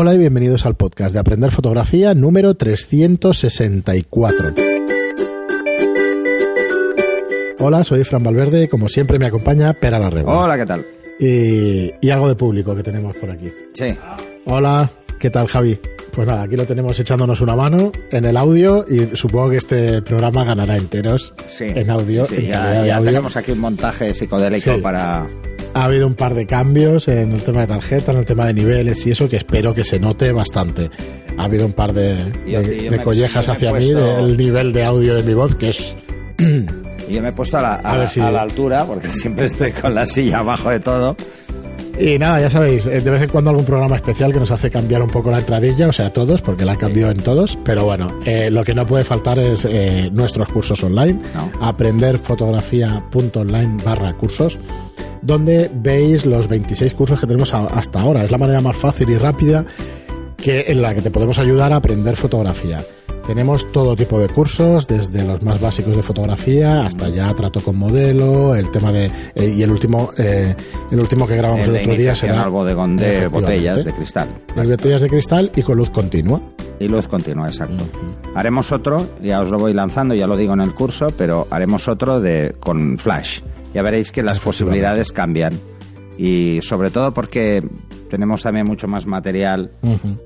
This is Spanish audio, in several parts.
Hola y bienvenidos al podcast de Aprender Fotografía número 364. Hola, soy Fran Valverde como siempre me acompaña Pera Larrego. Hola, ¿qué tal? Y, y algo de público que tenemos por aquí. Sí. Hola, ¿qué tal Javi? Pues nada, aquí lo tenemos echándonos una mano en el audio y supongo que este programa ganará enteros Sí. en audio. Sí, en ya, ya audio. tenemos aquí un montaje psicodélico Sí. para... Ha habido un par de cambios en el tema de tarjetas, en el tema de niveles y eso que espero que se note bastante. Ha habido un par de, Yo- de- yo de me- collejas hacia mí puesto- del nivel de audio de mi voz, que es Y yo me he puesto a la, a A si- a la altura, porque siempre estoy con la silla abajo de todo. Y nada, ya sabéis, eh, de vez en cuando algún programa especial que nos hace cambiar un poco la entradilla, o sea, todos, porque la ha cambiado en todos. Pero bueno, eh, lo que no puede faltar es eh, nuestros cursos online. No. Aprenderfotografía.online barra cursos, donde veis los 26 cursos que tenemos hasta ahora. Es la manera más fácil y rápida que, en la que te podemos ayudar a aprender fotografía. Tenemos todo tipo de cursos, desde los más básicos de fotografía hasta ya trato con modelo, el tema de eh, y el último eh, el último que grabamos el, de otro día será al bodegón de Efectivamente. botellas de cristal. las botellas de cristal y con luz continua. Y luz continua, exacto. Haremos otro, ya os lo voy lanzando, ya lo digo en el curso, pero haremos otro de con flash. Ya veréis que las posibilidades cambian. Y sobre todo porque tenemos también mucho más material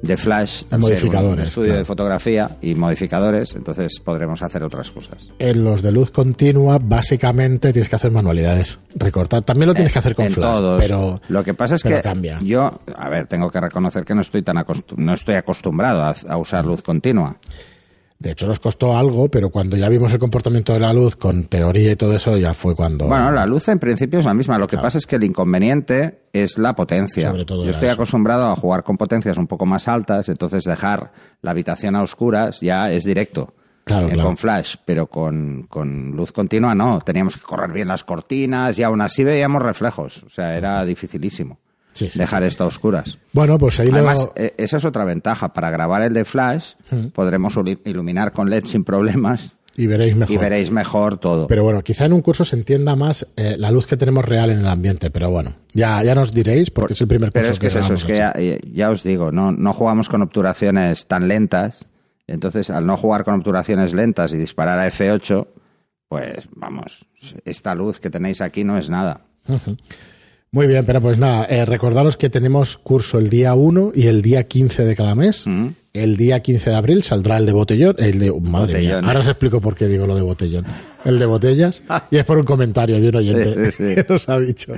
de flash, ser un modificadores, estudio claro. de fotografía y modificadores, entonces podremos hacer otras cosas. En los de luz continua, básicamente tienes que hacer manualidades, recortar. También lo tienes que hacer con flash, todos. pero lo que pasa es que cambia. yo, a ver, tengo que reconocer que no estoy tan acostu- no estoy acostumbrado a, a usar luz continua. De hecho nos costó algo, pero cuando ya vimos el comportamiento de la luz con teoría y todo eso, ya fue cuando Bueno, la luz en principio es la misma. Lo que pasa es que el inconveniente es la potencia. Sobre todo Yo estoy eso. acostumbrado a jugar con potencias un poco más altas, entonces dejar la habitación a oscuras ya es directo. Claro, Eh, claro. Con flash, pero con, con luz continua no. Teníamos que correr bien las cortinas y aún así veíamos reflejos. O sea, era dificilísimo Sí, sí, dejar esto a oscuras. Bueno, pues ahí Además, lo... eh, esa es otra ventaja. Para grabar el de flash, podremos uli- iluminar con LED sin problemas y veréis mejor. y veréis mejor todo. Pero bueno, quizá en un curso se entienda más eh, la luz que tenemos real en el ambiente, pero bueno, ya, ya nos diréis porque es el primer curso Pero es que es eso, es que ya, ya os digo, no, no jugamos con obturaciones tan lentas. Entonces, al no jugar con obturaciones lentas y disparar a F8, pues vamos, esta luz que tenéis aquí no es nada. Muy bien, pero pues nada, eh, recordaros que tenemos curso el día 1 y el día 15 de cada mes. Mm. El día 15 de abril saldrá el de botellón, el de madre mía, Botellón. ahora os explico por qué digo lo de botellón. El de botellas y es por un comentario de un oyente Sí, sí, sí. que nos ha dicho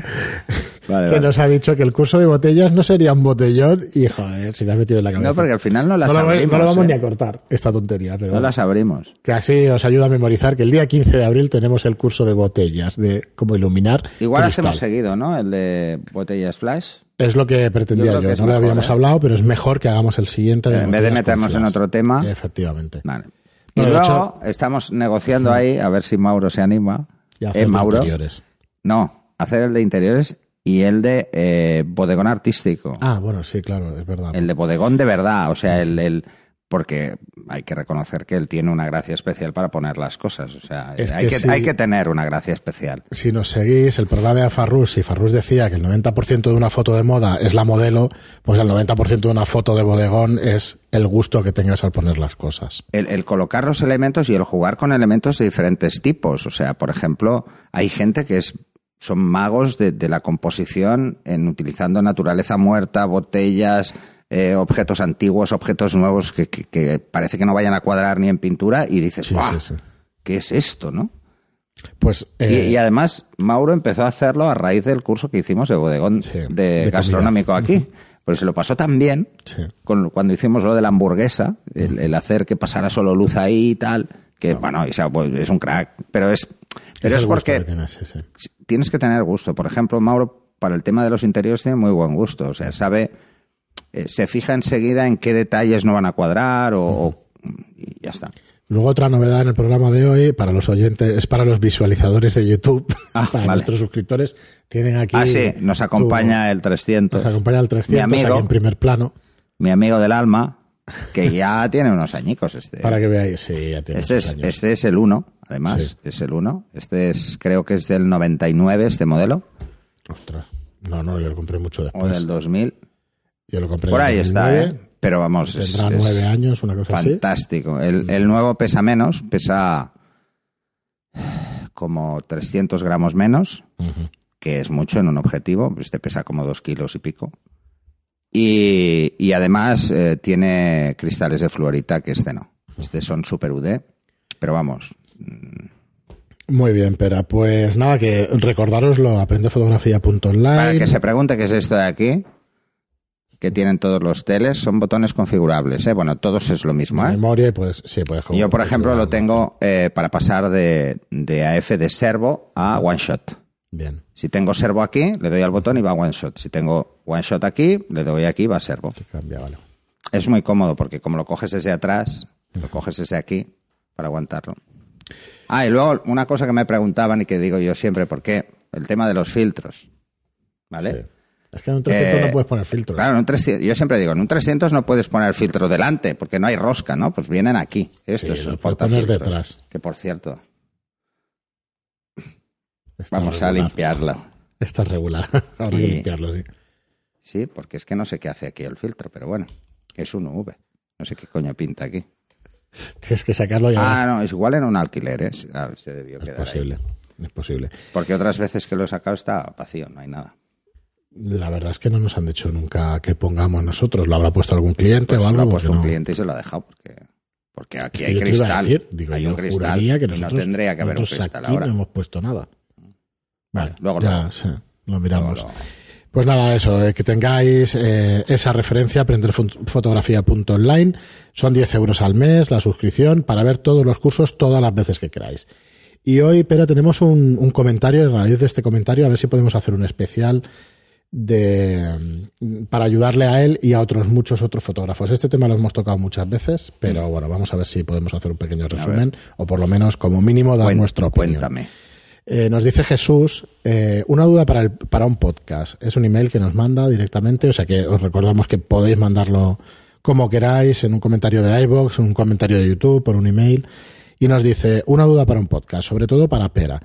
Vale, que vale. nos ha dicho que el curso de botellas no sería un botellón y joder, se me ha metido en la cabeza. No, porque al final no las no, lo, abrimos. no lo vamos ¿eh? ni a cortar esta tontería, pero No bueno. las abrimos. que así os ayuda a memorizar que el día 15 de abril tenemos el curso de botellas de cómo iluminar Igual cristal. hacemos seguido, ¿no? El de botellas flash. Es lo que pretendía yo. que No lo mejor, habíamos ¿eh? hablado, pero es mejor que hagamos el siguiente. En vez de meternos en otro tema. Efectivamente. Vale. Y de luego estamos negociando ahí a ver si Mauro se anima. Y Eh, hacer Mauro. interiores. No, hacer el de interiores y el de eh, bodegón artístico. Ah, bueno, sí, claro, es verdad. El de bodegón de verdad, o sea, el, el- porque hay que reconocer que él tiene una gracia especial para poner las cosas, o sea, Es hay, que que, sí. hay que tener una gracia especial. Si nos seguís el programa de Farrus, si Farrus decía que el 90% de una foto de moda es la modelo, pues el 90% de una foto de bodegón es el gusto que tengas al poner las cosas. El, el colocar los elementos y el jugar con elementos de diferentes tipos, o sea, por ejemplo, hay gente que es son magos de, de la composición en utilizando naturaleza muerta, botellas, eh, objetos antiguos, objetos nuevos que, que- que parece que no vayan a cuadrar ni en pintura y dices, Sí, "Buah, sí, sí. ¿qué es esto, no? Pues Y, eh, y además, Mauro empezó a hacerlo a raíz del curso que hicimos de bodegón de, comida. gastronómico aquí. Pues se lo pasó tan bien con, cuando hicimos lo de la hamburguesa, el, el hacer que pasara solo luz ahí y tal, que bueno, o sea, pues, es un crack. Pero es, pero es porque que tienes que tener gusto. Por ejemplo, Mauro, para el tema de los interiores, tiene muy buen gusto. O sea, sabe, eh, se fija enseguida en qué detalles no van a cuadrar o, o- y ya está. Luego otra novedad en el programa de hoy para los oyentes, es para los visualizadores de YouTube, Ah, para vale. nuestros suscriptores. Tienen aquí... ah, sí, nos acompaña el 300. Nos acompaña el 300 Mi amigo. aquí en primer plano mi amigo del alma, que ya tiene unos añicos este. para que veáis. Sí, ya tiene Este sus es, años. este es el 1, además, Sí. es el 1. Este es, creo que es del 99, este modelo, Ostras. No, no, yo lo compré mucho o después. del 2000. Yo lo compré Por ahí está, 2009. ¿eh? Pero vamos, tendrá nueve años, una cosa fantástico. El, el nuevo pesa menos, pesa como 300 gramos menos, que es mucho en un objetivo. Este pesa como dos kilos y pico. Y, además eh, tiene cristales de fluorita, que este no. Este son super UD, pero vamos. Mm. Muy bien, pero pues nada, que recordaroslo, aprendefotografía.online. Para que se pregunte qué es esto de aquí, que tienen todos los teles, son botones configurables, ¿eh? Bueno, todos es lo mismo, ¿eh? Memoria, pues sí, puedes Yo, por ejemplo, lo tengo eh, para pasar de, de AF de servo a one shot. Bien. Si tengo servo aquí, le doy al botón y va one shot. Si tengo one shot aquí, le doy aquí y va servo. cambia, vale. Es muy cómodo porque como lo coges desde atrás, lo coges desde aquí para aguantarlo. Ah, y luego una cosa que me preguntaban y que digo yo siempre, ¿por qué? El tema de los filtros. ¿Vale? Es que en un 300 no eh, puedes poner filtros. Claro, en un 300, yo siempre digo, en un 300 no puedes poner filtro delante porque no hay rosca, ¿no? Pues vienen aquí. Esto es el poner detrás. Que por cierto, vamos a limpiarlo. Está regular. Ahora limpiarlo, sí. Sí, porque es que no sé qué hace aquí el filtro, pero bueno, es un UV. No sé qué coño pinta aquí. Tienes que sacarlo ya. Ah, no, es igual en un alquiler, ¿eh? Ah, se debió es posible, es posible. Porque otras veces que lo he sacado está vacío, no hay nada. La verdad es que no nos han dicho nunca que pongamos nosotros. ¿Lo habrá puesto algún cliente pues o algo? Lo ha puesto un cliente y se lo ha dejado porque, porque aquí hay cristal. hay un cristal que no tendría que haber un cristal aquí ahora. no hemos puesto nada. Vale, luego ya, lo miramos. Pues nada, eso, eh, que tengáis eh, esa referencia, aprenderfotografía.online. Son 10 euros al mes la suscripción para ver todos los cursos todas las veces que queráis. Y hoy, pero tenemos un, un comentario, a raíz de este comentario, a ver si podemos hacer un especial de, para ayudarle a él y a otros muchos otros fotógrafos. Este tema lo hemos tocado muchas veces, pero mm. bueno, vamos a ver si podemos hacer un pequeño resumen o por lo menos como mínimo dar nuestro opinión. Cuéntame. Eh, nos dice Jesús, eh, una duda para, el, para un podcast. Es un email que nos manda directamente, o sea que os recordamos que podéis mandarlo como queráis, en un comentario de iBox, en un comentario de YouTube, por un email. Y nos dice, una duda para un podcast, sobre todo para Pera.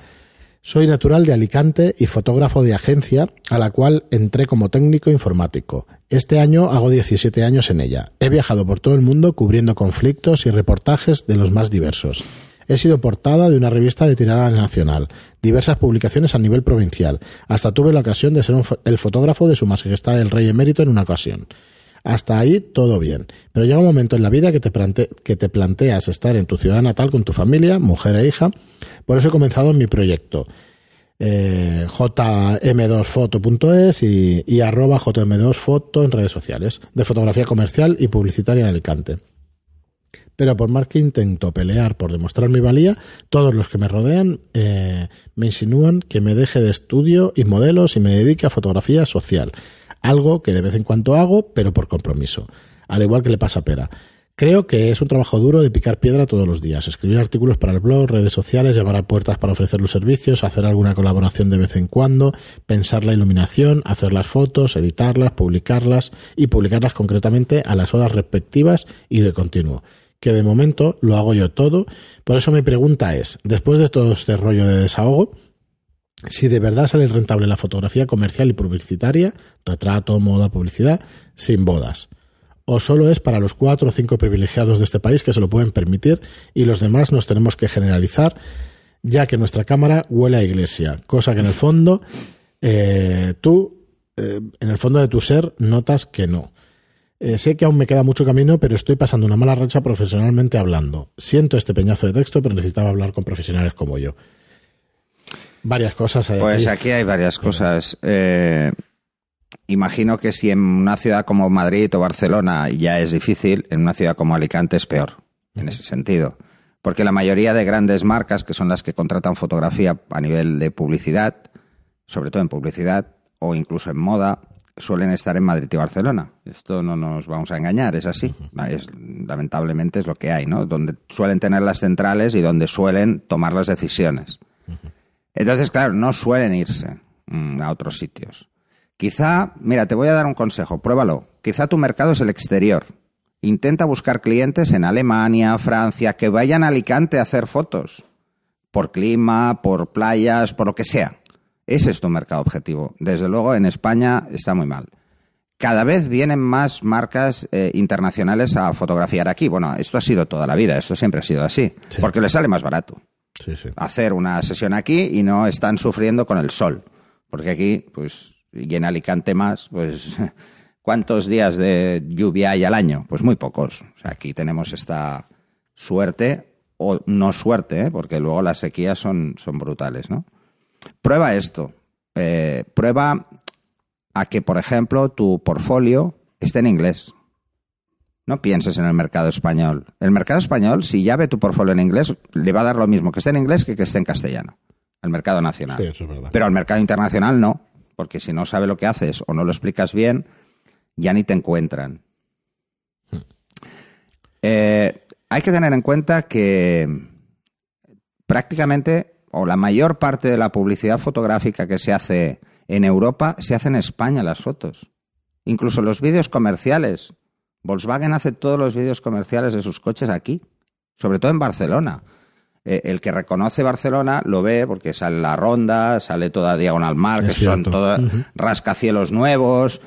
Soy natural de Alicante y fotógrafo de agencia, a la cual entré como técnico informático. Este año hago 17 años en ella. He viajado por todo el mundo cubriendo conflictos y reportajes de los más diversos. He sido portada de una revista de tirada nacional, diversas publicaciones a nivel provincial. Hasta tuve la ocasión de ser el fotógrafo de Su Majestad el Rey Emérito en una ocasión. Hasta ahí todo bien. Pero llega un momento en la vida que te, que te planteas estar en tu ciudad natal con tu familia, mujer e hija. Por eso he comenzado mi proyecto. Eh, jm2foto.es y, arroba jm2foto en redes sociales de fotografía comercial y publicitaria en Alicante pero por más que intento pelear por demostrar mi valía, todos los que me rodean eh, me insinúan que me deje de estudio y modelos y me dedique a fotografía social, algo que de vez en cuando hago, pero por compromiso, al igual que le pasa a Pera. Creo que es un trabajo duro de picar piedra todos los días, escribir artículos para el blog, redes sociales, llamar a puertas para ofrecer los servicios, hacer alguna colaboración de vez en cuando, pensar la iluminación, hacer las fotos, editarlas, publicarlas y publicarlas concretamente a las horas respectivas y de continuo que de momento lo hago yo todo. Por eso mi pregunta es, después de todo este rollo de desahogo, si de verdad sale rentable la fotografía comercial y publicitaria, retrato, moda, publicidad, sin bodas. O solo es para los cuatro o cinco privilegiados de este país que se lo pueden permitir y los demás nos tenemos que generalizar, ya que nuestra cámara huele a iglesia, cosa que en el fondo eh, tú, eh, en el fondo de tu ser, notas que no. Eh, sé que aún me queda mucho camino, pero estoy pasando una mala racha profesionalmente hablando. Siento este peñazo de texto, pero necesitaba hablar con profesionales como yo. Varias cosas. pues aquí hay varias cosas. Eh, imagino que si en una ciudad como Madrid o Barcelona ya es difícil, en una ciudad como Alicante es peor, en ese sentido. Porque la mayoría de grandes marcas, que son las que contratan fotografía a nivel de publicidad, sobre todo en publicidad o incluso en moda, suelen estar en Madrid y Barcelona. Esto no nos vamos a engañar, es así. Es, lamentablemente es lo que hay, ¿no? Donde suelen tener las centrales y donde suelen tomar las decisiones. Entonces, claro, no suelen irse mm, a otros sitios. Quizá, mira, te voy a dar un consejo, pruébalo. Quizá tu mercado es el exterior. Intenta buscar clientes en Alemania, Francia, que vayan a Alicante a hacer fotos. Por clima, por playas, por lo que sea. Ese es tu mercado objetivo. Desde luego, en España está muy mal. cada vez vienen más marcas eh, internacionales a fotografiar aquí. Bueno, esto ha sido toda la vida, esto siempre ha sido así, Sí. porque les sale más barato Hacer una sesión aquí y no están sufriendo con el sol. Porque aquí, pues, y en Alicante más, pues, ¿cuántos días de lluvia hay al año? Pues muy pocos. Aquí tenemos esta suerte, o no suerte, ¿eh? porque luego las sequías son, son brutales, ¿no? Prueba esto. Eh, prueba a que, por ejemplo, tu portfolio esté en inglés. No pienses en el mercado español. El mercado español, si ya ve tu portfolio en inglés, le va a dar lo mismo que esté en inglés que que esté en castellano. Al mercado nacional. Sí, eso es verdad. Pero al mercado internacional no, porque si no sabe lo que haces o no lo explicas bien, ya ni te encuentran. Eh, hay que tener en cuenta que prácticamente, o la mayor parte de la publicidad fotográfica que se hace en Europa, se hace en España las fotos. Incluso los vídeos comerciales. Volkswagen hace todos los vídeos comerciales de sus coches aquí, sobre todo en Barcelona. Eh, el que reconoce Barcelona lo ve porque sale la ronda, sale toda Diagonal Mar, que son todos rascacielos nuevos.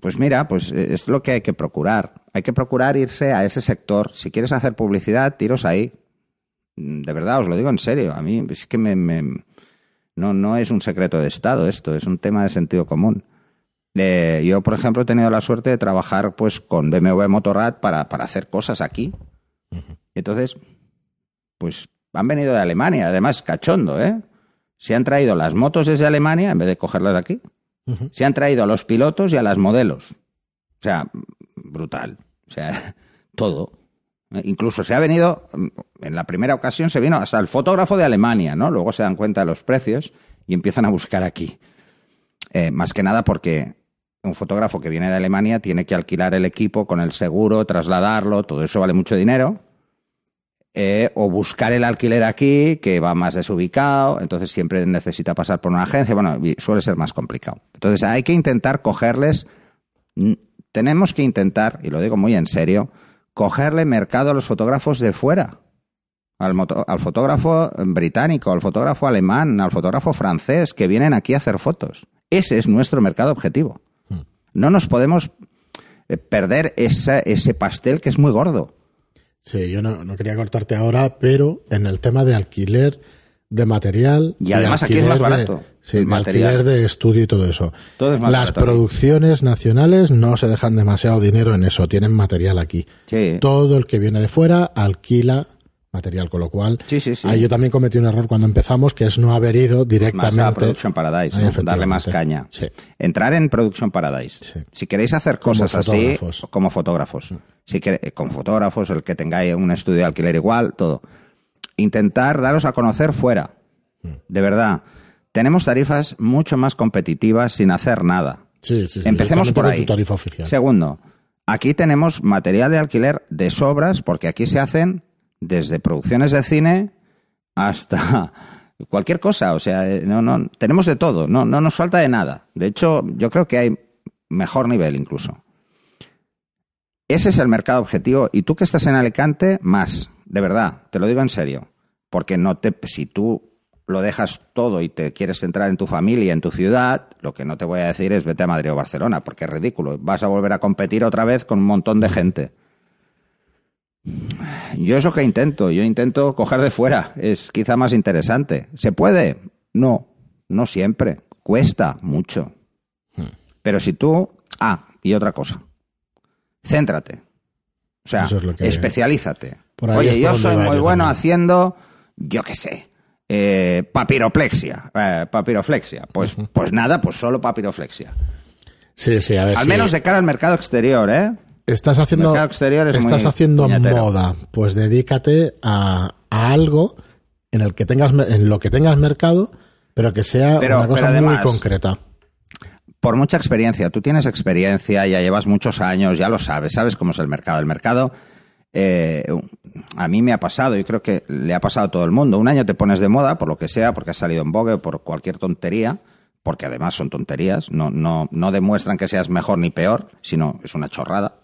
Pues mira, pues eh, es lo que hay que procurar. Hay que procurar irse a ese sector. Si quieres hacer publicidad, tiros ahí. Mm, De verdad, os lo digo en serio. A mí es que me, me- no, no es un secreto de Estado esto, es un tema de sentido común. Eh, yo, por ejemplo, he tenido la suerte de trabajar pues, con BMW Motorrad para, para hacer cosas aquí. Entonces, pues han venido de Alemania, además cachondo, ¿eh? Se han traído las motos desde Alemania en vez de cogerlas aquí. Se han traído a los pilotos y a las modelos. O sea, brutal. O sea, todo. Incluso se ha venido, en la primera ocasión se vino hasta el fotógrafo de Alemania, ¿no? Luego se dan cuenta de los precios y empiezan a buscar aquí. Eh, más que nada porque un fotógrafo que viene de Alemania tiene que alquilar el equipo con el seguro, trasladarlo, todo eso vale mucho dinero. Eh, o buscar el alquiler aquí, que va más desubicado, entonces siempre necesita pasar por una agencia, bueno, suele ser más complicado. Entonces hay que intentar cogerles, tenemos que intentar, y lo digo muy en serio, cogerle mercado a los fotógrafos de fuera. Al, moto- al fotógrafo británico, al fotógrafo alemán, al fotógrafo francés, que vienen aquí a hacer fotos. Ese es nuestro mercado objetivo. No nos podemos eh, perder esa- ese pastel que es muy gordo. Sí, yo no, no quería cortarte ahora, pero en el tema de alquiler de material. Y además aquí es más de- barato sí, de alquiler de estudio y todo eso. Todo es más Las barato aquí. producciones nacionales no se dejan demasiado dinero en eso, tienen material aquí. Sí. Todo el que viene de fuera alquila material, con lo cual Sí, sí, sí. ahí yo también cometí un error cuando empezamos, que es no haber ido más directamente a Production Paradise, darle más caña. Entrar en Production Paradise. Si queréis hacer Como cosas así, como fotógrafos, si quere- eh, como fotógrafos, el que tengáis un estudio de alquiler igual, todo. Intentar daros a conocer fuera. Mm. De verdad. Tenemos tarifas mucho más competitivas sin hacer nada. Sí, sí, sí. Empecemos por con ahí. tu tarifa oficial. Segundo, aquí tenemos material de alquiler de sobras, porque aquí se hacen desde producciones de cine hasta cualquier cosa. O sea, eh, no, no, tenemos de todo, no, no nos falta de nada. De hecho, yo creo que hay mejor nivel incluso. Ese es el mercado objetivo. Y tú que estás en Alicante, más, de verdad, te lo digo en serio. Porque no te, si tú lo dejas todo y te quieres centrar en tu familia, en tu ciudad, lo que no te voy a decir es vete a Madrid o Barcelona, porque es ridículo. Vas a volver a competir otra vez con un montón de gente. Yo eso que intento, yo intento coger de fuera, es quizá más interesante. ¿Se puede? No, no siempre. Cuesta mucho. Pero si tú... Ah, y otra cosa. Céntrate. O sea, es especialízate. Oye, es yo soy muy bueno también. haciendo, yo qué sé, eh, papiroplexia. eh, papiroflexia. Pues, pues nada, pues solo papiroflexia. Sí, sí, a ver Al sí. menos de cara al mercado exterior, ¿eh? Estás haciendo, mercado exterior es estás haciendo puñetero. moda, pues dedícate a, a algo en el que tengas en lo que tengas mercado, pero que sea Pero- una cosa muy concreta. por mucha experiencia, tú tienes experiencia, ya llevas muchos años, ya lo sabes, sabes cómo es el mercado. El mercado, eh, a mí me ha pasado, y creo que le ha pasado a todo el mundo. Un año te pones de moda, por lo que sea, porque has salido en vogue, por cualquier tontería, porque además son tonterías, no, no, no demuestran que seas mejor ni peor, sino es una chorrada.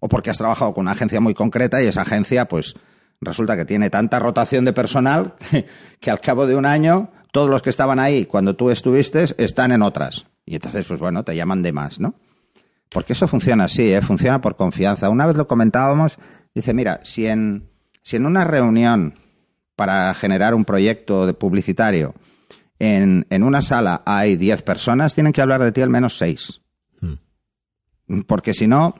O porque has trabajado con una agencia muy concreta y esa agencia, pues, resulta que tiene tanta rotación de personal que, que al cabo de un año todos los que estaban ahí cuando tú estuviste están en otras. Y entonces, pues bueno, te llaman de más, ¿no? Porque eso funciona así, ¿eh? funciona por confianza. Una vez lo comentábamos, dice, mira, si en, si en una reunión para generar un proyecto de publicitario en, en una sala hay 10 personas, tienen que hablar de ti al menos 6. Porque si no,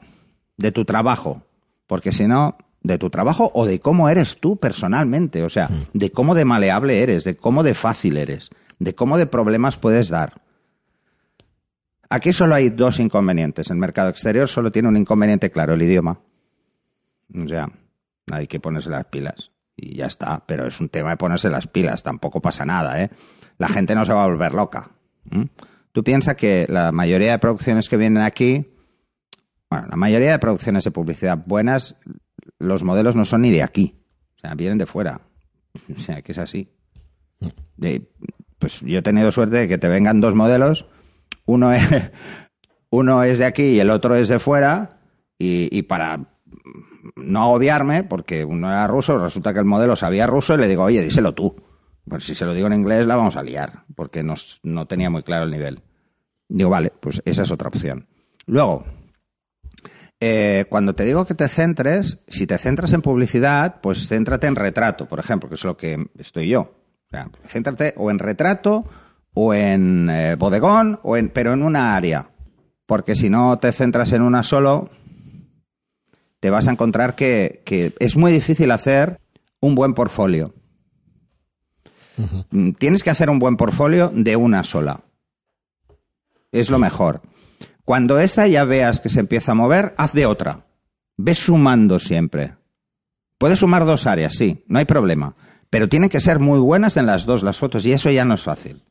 de tu trabajo. Porque si no, de tu trabajo o de cómo eres tú personalmente. O sea, de cómo de maleable eres, de cómo de fácil eres, de cómo de problemas puedes dar. Aquí solo hay dos inconvenientes. El mercado exterior solo tiene un inconveniente claro, el idioma. O sea, hay que ponerse las pilas. Y ya está. Pero es un tema de ponerse las pilas. Tampoco pasa nada, ¿eh? La gente no se va a volver loca. Tú piensas que la mayoría de producciones que vienen aquí, bueno, la mayoría de producciones de publicidad buenas, los modelos no son ni de aquí. O sea, vienen de fuera. O sea, que es así. De, pues yo he tenido suerte de que te vengan dos modelos uno es, uno es de aquí y el otro es de fuera, y, para no agobiarme, porque uno era ruso, resulta que el modelo sabía ruso y le digo, oye, díselo tú. Pues si se lo digo en inglés la vamos a liar, porque no tenía muy claro el nivel. Digo, vale, pues esa es otra opción. Luego, eh, cuando te digo que te centres, si te centras en publicidad, pues céntrate en retrato, por ejemplo, que es lo que estoy yo. O sea, céntrate o en retrato o en eh, bodegón, o en, pero en una área. Porque si no te centras en una solo, te vas a encontrar que, es muy difícil hacer un buen portfolio. Mm, tienes que hacer un buen portfolio de una sola. Es lo mejor. Cuando esa ya veas que se empieza a mover, haz de otra. Ves sumando siempre. Puedes sumar dos áreas, sí, no hay problema. Pero tienen que ser muy buenas en las dos las fotos y eso ya no es fácil.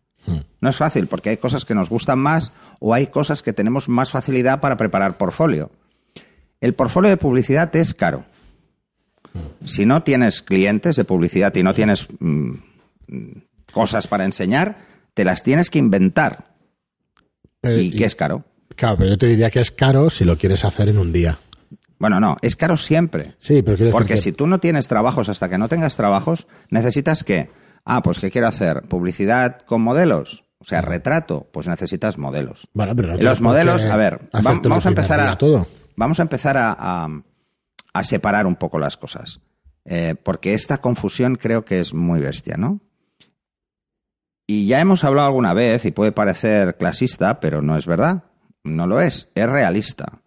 No es fácil porque hay cosas que nos gustan más o hay cosas que tenemos más facilidad para preparar portfolio. El portfolio de publicidad es caro. Si no tienes clientes de publicidad y no tienes mm, cosas para enseñar, te las tienes que inventar. y, que es caro. Claro, pero yo te diría que es caro si lo quieres hacer en un día. Bueno, no, es caro siempre. Sí, pero Porque si tú no tienes trabajos hasta que no tengas trabajos, necesitas que Ah, pues ¿qué quiero hacer? ¿Publicidad con modelos? O sea, retrato, pues necesitas modelos. Bueno, pero los modelos, a ver, vamos, a empezar a, vamos a empezar a, separar un poco las cosas. Eh, porque esta confusión creo que es muy bestia, ¿no? Y ya hemos hablado alguna vez, y puede parecer clasista, pero no es verdad. No lo es, es realista.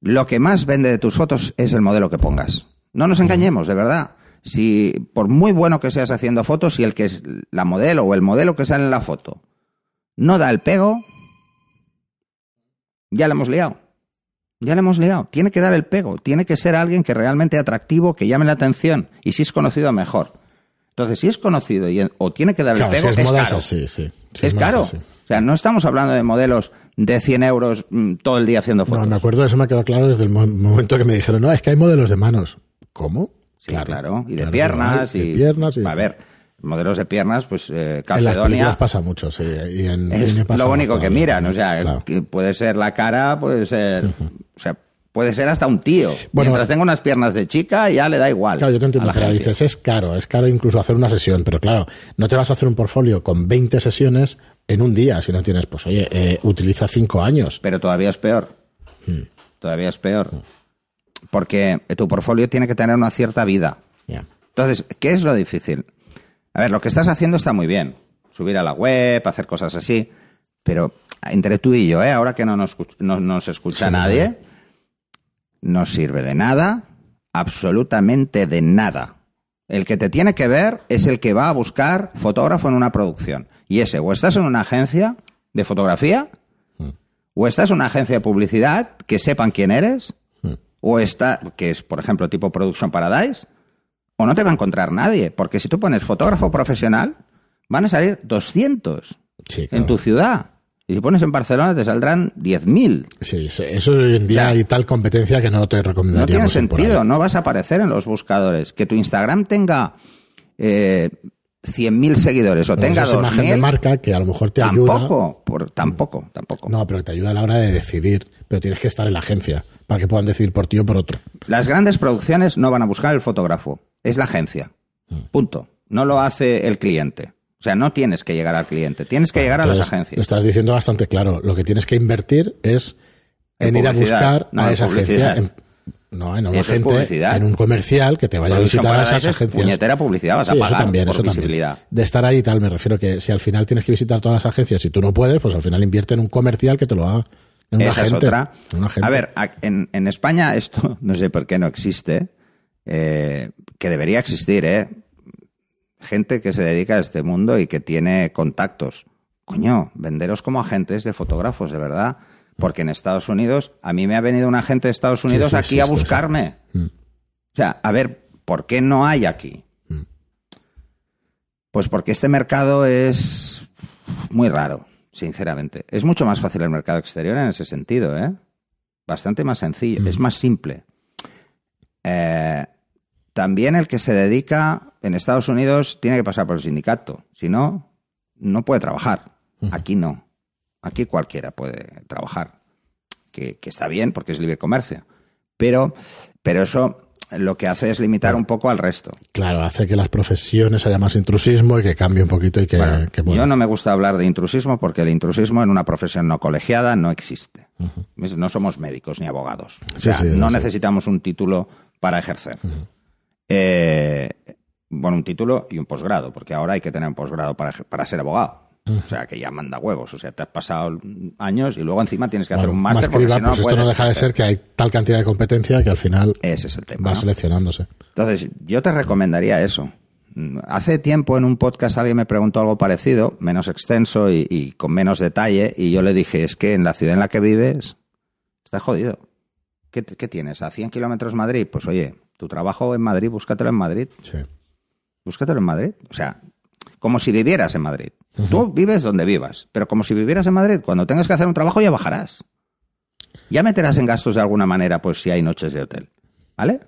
Lo que más vende de tus fotos es el modelo que pongas. No nos engañemos, de verdad si por muy bueno que seas haciendo fotos, si el que es la modelo o el modelo que sale en la foto no da el pego, ya le hemos liado. Ya le hemos liado. Tiene que dar el pego. Tiene que ser alguien que realmente atractivo, que llame la atención. Y si es conocido, mejor. Entonces, si es conocido y, o tiene que dar el pego, es, caro. sí, sí. es, caro. O sea, no estamos hablando de modelos de 100 euros mm, todo el día haciendo fotos. No, me acuerdo, eso me quedó claro desde el momento que me dijeron, no, es que hay modelos de manos. ¿Cómo? Sí, claro. Y de piernas. Y, de piernas. Y... A ver, modelos de piernas, pues eh, Calcedonia. En pasa mucho, sí. Y en es lo único que miran, o sea, que puede ser la cara, puede ser. O sea, puede ser hasta un tío. Bueno, Mientras tenga unas piernas de chica, ya le da igual. Claro, yo te entiendo, pero dices, es caro, es caro incluso hacer una sesión, pero claro, no te vas a hacer un portfolio con 20 sesiones en un día si no tienes, pues oye, eh, utiliza 5 años. Pero todavía es peor. Hmm. Todavía es peor. Hmm porque tu portfolio tiene que tener una cierta vida. Entonces, ¿qué es lo difícil? A ver, lo que estás haciendo está muy bien. Subir a la web, hacer cosas así. Pero entre tú y yo, ¿eh? ahora que no nos, no, escucha nadie, no sirve de nada, absolutamente de nada. El que te tiene que ver es el que va a buscar fotógrafo en una producción. Y ese, o estás en una agencia de fotografía, mm. o estás en una agencia de publicidad que sepan quién eres, o está, que es por ejemplo tipo Production Paradise, o no te va a encontrar nadie, porque si tú pones fotógrafo profesional, van a salir 200 en tu ciudad. Y si pones en Barcelona te saldrán 10.000. Sí, eso hoy en día hay tal competencia que no te recomendaría. No tiene sentido, no vas a aparecer en los buscadores. Que tu Instagram tenga eh, 100.000 seguidores o tenga dos imagen de marca que a lo mejor te ayuda. Tampoco, por, tampoco, tampoco. No, pero te ayuda a la hora de decidir. Pero tienes que estar en la agencia para que puedan decidir por ti o por otro. Las grandes producciones no van a buscar el fotógrafo, es la agencia. Mm. Punto. No lo hace el cliente. O sea, no tienes que llegar al cliente, tienes que llegar a las agencias. Lo estás diciendo bastante claro. Lo que tienes que invertir es en, En ir a buscar no, a esa publicidad. agencia. en- no, en una gente, publicidad. en un comercial que te vaya a visitar a esas es agencias. puñetera publicidad, vas a Sí, pagar eso también, por eso también. De estar ahí y tal, me refiero que si al final tienes que visitar todas las agencias y tú no puedes, pues al final invierte en un comercial que te lo haga. En un Esa es otra. A ver, en, en España esto no sé por qué no existe, eh, que debería existir, ¿eh? Gente que se dedica a este mundo y que tiene contactos. Coño, venderos como agentes de fotógrafos, de verdad. Porque en Estados Unidos, a mí me ha venido un agente de Estados Unidos sí, aquí a buscarme. Mm. O sea, a ver, ¿por qué no hay aquí? Mm. Pues porque este mercado es muy raro, sinceramente. Es mucho más fácil el mercado exterior en ese sentido, ¿eh? Bastante más sencillo, Mm. es más simple. Eh, también el que se dedica en Estados Unidos tiene que pasar por el sindicato, si no, no puede trabajar. Aquí no. Aquí cualquiera puede trabajar, que, que está bien porque es libre comercio. Pero, pero eso lo que hace es limitar un poco al resto. Claro, hace que las profesiones haya más intrusismo y que cambie un poquito y que, Bueno, que, bueno, Yo no me gusta hablar de intrusismo porque el intrusismo en una profesión no colegiada no existe. No somos médicos ni abogados. O sea, sí, no sí. necesitamos un título para ejercer. Eh, bueno, un título y un posgrado, porque ahora hay que tener un posgrado para, para ser abogado. O sea, que ya manda huevos. O sea, te has pasado años y luego encima tienes que hacer un más máster iba, si no, pues esto no deja de ser que hay tal cantidad de competencia que al final Ese es el tema. va ¿no? seleccionándose. Entonces, yo te recomendaría eso. Mm, Hace tiempo en un podcast alguien me preguntó algo parecido, menos extenso y, y con menos detalle, y yo le dije, es que en la ciudad en la que vives, estás jodido. ¿Qué, qué tienes? ¿A 100 kilómetros Madrid? Pues oye, tu trabajo en Madrid, búscatelo en Madrid. Sí. Búscatelo en Madrid. O sea, como si vivieras en Madrid. Tú vives donde vivas, pero como si vivieras en Madrid. Cuando tengas que hacer un trabajo ya bajarás. Ya meterás en gastos de alguna manera, pues si hay noches de hotel. ¿Vale?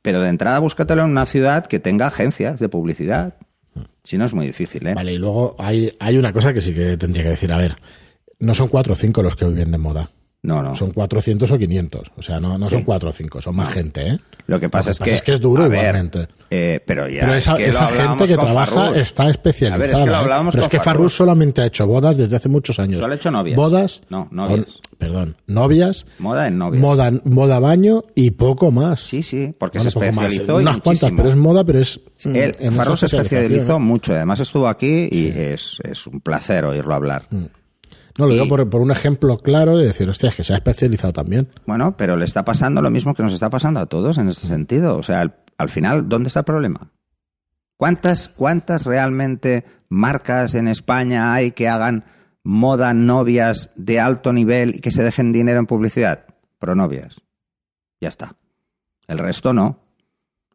Pero de entrada búscatelo en una ciudad que tenga agencias de publicidad. Si no es muy difícil, ¿eh? Vale, y luego hay, hay una cosa que sí que tendría que decir. A ver, no son cuatro o cinco los que viven de moda. No, no. Son 400 o 500. O sea, no, no son cuatro o cinco, son más gente, ¿eh? Lo que pasa, Lo es, que que, pasa es que es duro a ver, igualmente. eh, pero ya Pero es esa, que lo esa gente que trabaja está especializada. A ver, es que lo ¿eh? hablábamos Pero con es que. Farrus solamente ha hecho bodas desde hace muchos años. Solo ha hecho novias. Bodas. No, novias. con- perdón, novias. Moda en novia. Moda, moda baño y poco más. Sí, sí, porque Bueno, se especializó Unas cuantas, muchísimo. pero es moda, pero es. mm, Él, esa Farrus se especialización, especializó ¿eh? mucho. Además estuvo aquí y es, es un placer oírlo hablar. Mm. No, lo digo por, por un ejemplo claro de decir, hostia, es que se ha especializado también. Bueno, pero le está pasando lo mismo que nos está pasando a todos en este sentido. O sea, al, al final, ¿dónde está el problema? ¿Cuántas, ¿Cuántas realmente marcas en España hay que hagan moda novias de alto nivel y que se dejen dinero en publicidad? Pronovias. Ya está. El resto no.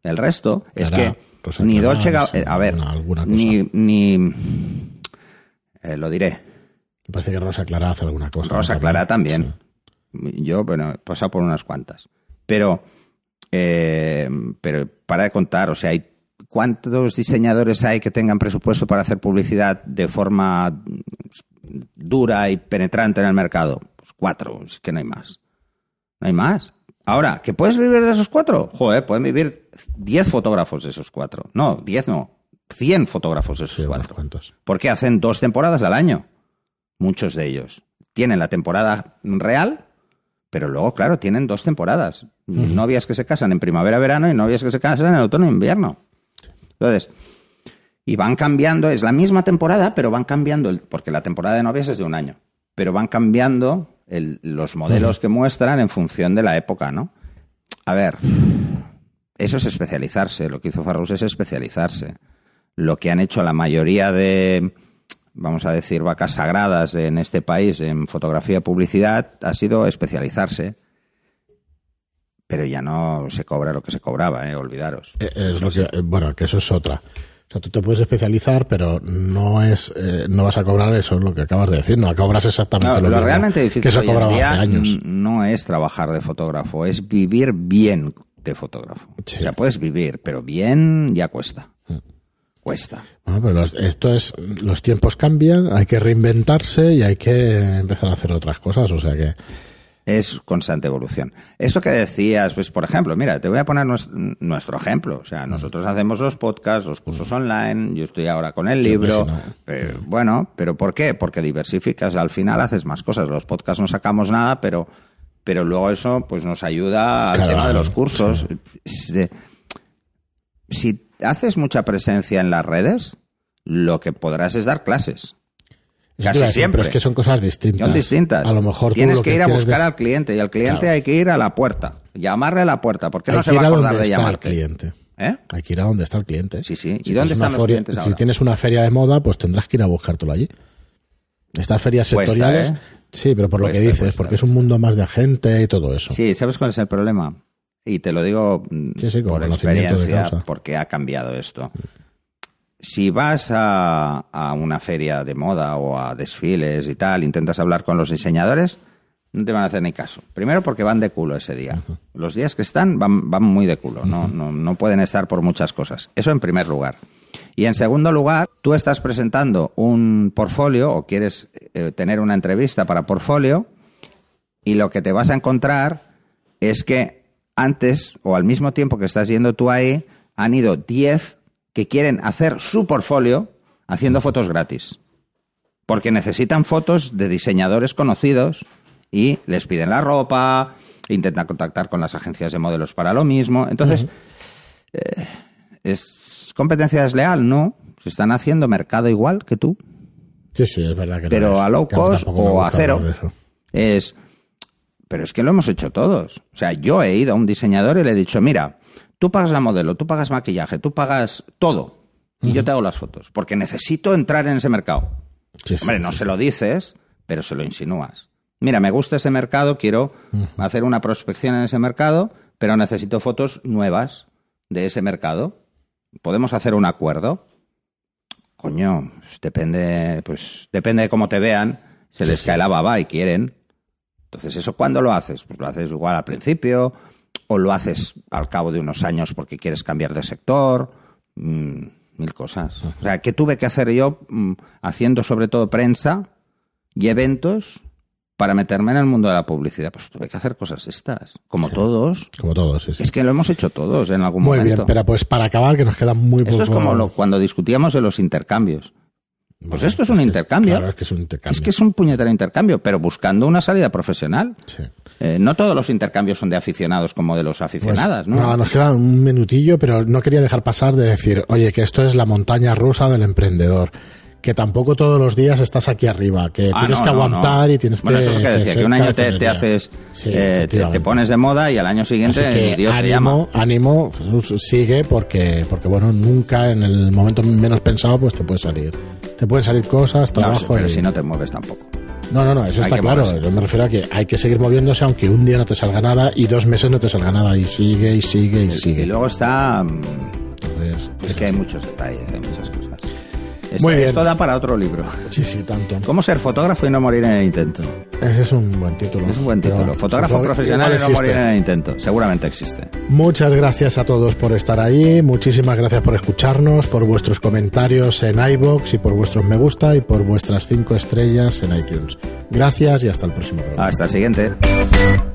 El resto es que Rosa ni Dolce a ver, alguna- alguna cosa. ni, ni eh, lo diré. Me parece que Rosa Clara hace alguna cosa. ¿no? Rosa Clara también. Yo, bueno, he pasado por unas cuantas. Pero, eh, pero para de contar, o sea, hay ¿cuántos diseñadores hay que tengan presupuesto para hacer publicidad de forma dura y penetrante en el mercado? Pues cuatro, es que no hay más. No hay más. Ahora, ¿que puedes vivir de esos cuatro? Joder, pueden vivir diez fotógrafos de esos cuatro. No, diez no. Cien fotógrafos de esos Sí, cuatro. cuantos. Porque hacen dos temporadas al año. Muchos de ellos. Tienen la temporada real, pero luego, claro, tienen dos temporadas. Novias que se casan en primavera-verano y novias que se casan en otoño-invierno. Entonces, y van cambiando, es la misma temporada, pero van cambiando, el- porque la temporada de novias es de un año, pero van cambiando el- los modelos que muestran en función de la época, ¿no? A ver, eso es especializarse, lo que hizo Farrus es especializarse. Lo que han hecho la mayoría de, vamos a decir, vacas sagradas en este país en fotografía y publicidad ha sido especializarse. Pero ya no se cobra lo que se cobraba, ¿eh? olvidaros. Eh, Es lo que, eh, bueno, que eso es otra. O sea, tú te puedes especializar, pero no es, eh, no vas a cobrar eso, es lo que acabas de decir. No cobras exactamente lo, lo mismo realmente difícil que se cobraba hace años. no es trabajar de fotógrafo, es vivir bien de fotógrafo. Sí. O sea, puedes vivir, pero bien ya cuesta. Mm. Cuesta. Bueno, pero los- esto es, los tiempos cambian, hay que reinventarse y hay que empezar a hacer otras cosas. O sea que es constante evolución. Esto que decías, pues por ejemplo, mira, te voy a poner nues- nuestro ejemplo. O sea, nosotros hacemos los podcasts, los cursos online, yo estoy ahora con el libro. sí. Eh, bueno, ¿pero por qué? Porque diversificas, al final haces más cosas. Los podcasts no sacamos nada, pero, pero luego eso pues nos ayuda al Claro, tema de los sí. cursos. Se- Si haces mucha presencia en las redes, lo que podrás es dar clases. Eso Casi decir, siempre. Pero es que son cosas distintas. Son distintas. A lo mejor tienes lo que ir a buscar al cliente y al cliente Claro. hay que ir a la puerta, llamarle a la puerta, porque no se va a acordar donde de el llamarte. cliente. ¿Eh? Hay que ir a donde está el cliente. Sí, sí. ¿Y Si dónde tienes una están los feria- clientes Si ahora? tienes una feria de moda, pues tendrás que ir a buscártelo allí. Estas ferias Cuesta, sectoriales, ¿eh? sí, pero por lo que dices, cuesta, porque es un mundo más de gente y todo eso. Sí, ¿sabes cuál es el problema? Y te lo digo mm, Sí, sí, con por experiencia, porque ha cambiado esto. Si vas a, a una feria de moda o a desfiles y tal, intentas hablar con los diseñadores, no te van a hacer ni caso. Primero porque van de culo ese día. Los días que están van, van muy de culo, no, no, no pueden estar por muchas cosas. Eso en primer lugar. Y en segundo lugar, tú estás presentando un portfolio o quieres eh, tener una entrevista para portfolio y lo que te vas a encontrar es que antes o al mismo tiempo que estás yendo tú ahí, han ido 10 que quieren hacer su portfolio haciendo fotos gratis. Porque necesitan fotos de diseñadores conocidos y les piden la ropa, intentan contactar con las agencias de modelos para lo mismo. Entonces, eh, ¿es competencia desleal? No. Se están haciendo mercado igual que tú. Sí, sí, es verdad que no Pero es. a low cost o a cero. es, pero es que lo hemos hecho todos. O sea, yo he ido a un diseñador y le he dicho, mira, tú pagas la modelo, tú pagas maquillaje, tú pagas todo. Y yo te hago las fotos, porque necesito entrar en ese mercado. Sí, sí, Hombre, no sí, se lo dices, pero se lo insinúas. Mira, me gusta ese mercado, quiero hacer una prospección en ese mercado, pero necesito fotos nuevas de ese mercado. ¿Podemos hacer un acuerdo? Coño, pues depende, pues depende de cómo te vean, se les cae la baba y quieren. Entonces, ¿eso cuándo lo haces? Pues lo haces igual al principio, o lo haces al cabo de unos años porque quieres cambiar de sector, mm, mil cosas. O sea, ¿qué tuve que hacer yo mm, haciendo sobre todo prensa y eventos para meterme en el mundo de la publicidad? Pues tuve que hacer cosas estas, como todos. Como todos, sí, sí. Es que lo hemos hecho todos en algún Muy momento. bien, pero pues para acabar, que nos queda muy poco. Esto es como lo- cuando discutíamos de los intercambios. Pues Bueno, esto es un intercambio. claro, es que es un intercambio. Es que es un puñetero intercambio, pero buscando una salida profesional. Sí. Eh, no todos los intercambios son de aficionados como de los Pues, aficionadas, ¿no? nada, nos queda un minutillo, pero no quería dejar pasar de decir, oye, que esto es la montaña rusa del emprendedor. Que tampoco todos los días estás aquí arriba, que Ah, tienes no, que no, aguantar no. y tienes bueno, que. eso es lo que decía, que, un año te, haces, Sí, eh, te- pones de moda y al año siguiente Así ni que Dios te llama. ánimo, ánimo, Jesús, sigue porque, porque bueno, nunca en el momento menos pensado pues te puede salir. Te pueden salir cosas, No, trabajo sí, pero y- si no te mueves tampoco. No, no, no, eso Hay está claro. moverse. Yo me refiero a que hay que seguir moviéndose aunque un día no te salga nada y dos meses no te salga nada y sigue y sigue y Y sigue. luego está... mm, Entonces, Es que hay muchos detalles, hay muchas cosas. Esto, Muy bien. esto da para otro libro. Sí, sí, tanto. ¿Cómo ser fotógrafo y no morir en el intento? Ese es un buen título. Es un buen Pero título. Fotógrafo profesional y no morir en el intento. Seguramente existe. Muchas gracias a todos por estar ahí. Muchísimas gracias por escucharnos, por vuestros comentarios en iBox y por vuestros me gusta y por vuestras cinco estrellas en iTunes. Gracias y hasta el próximo programa. Hasta el siguiente.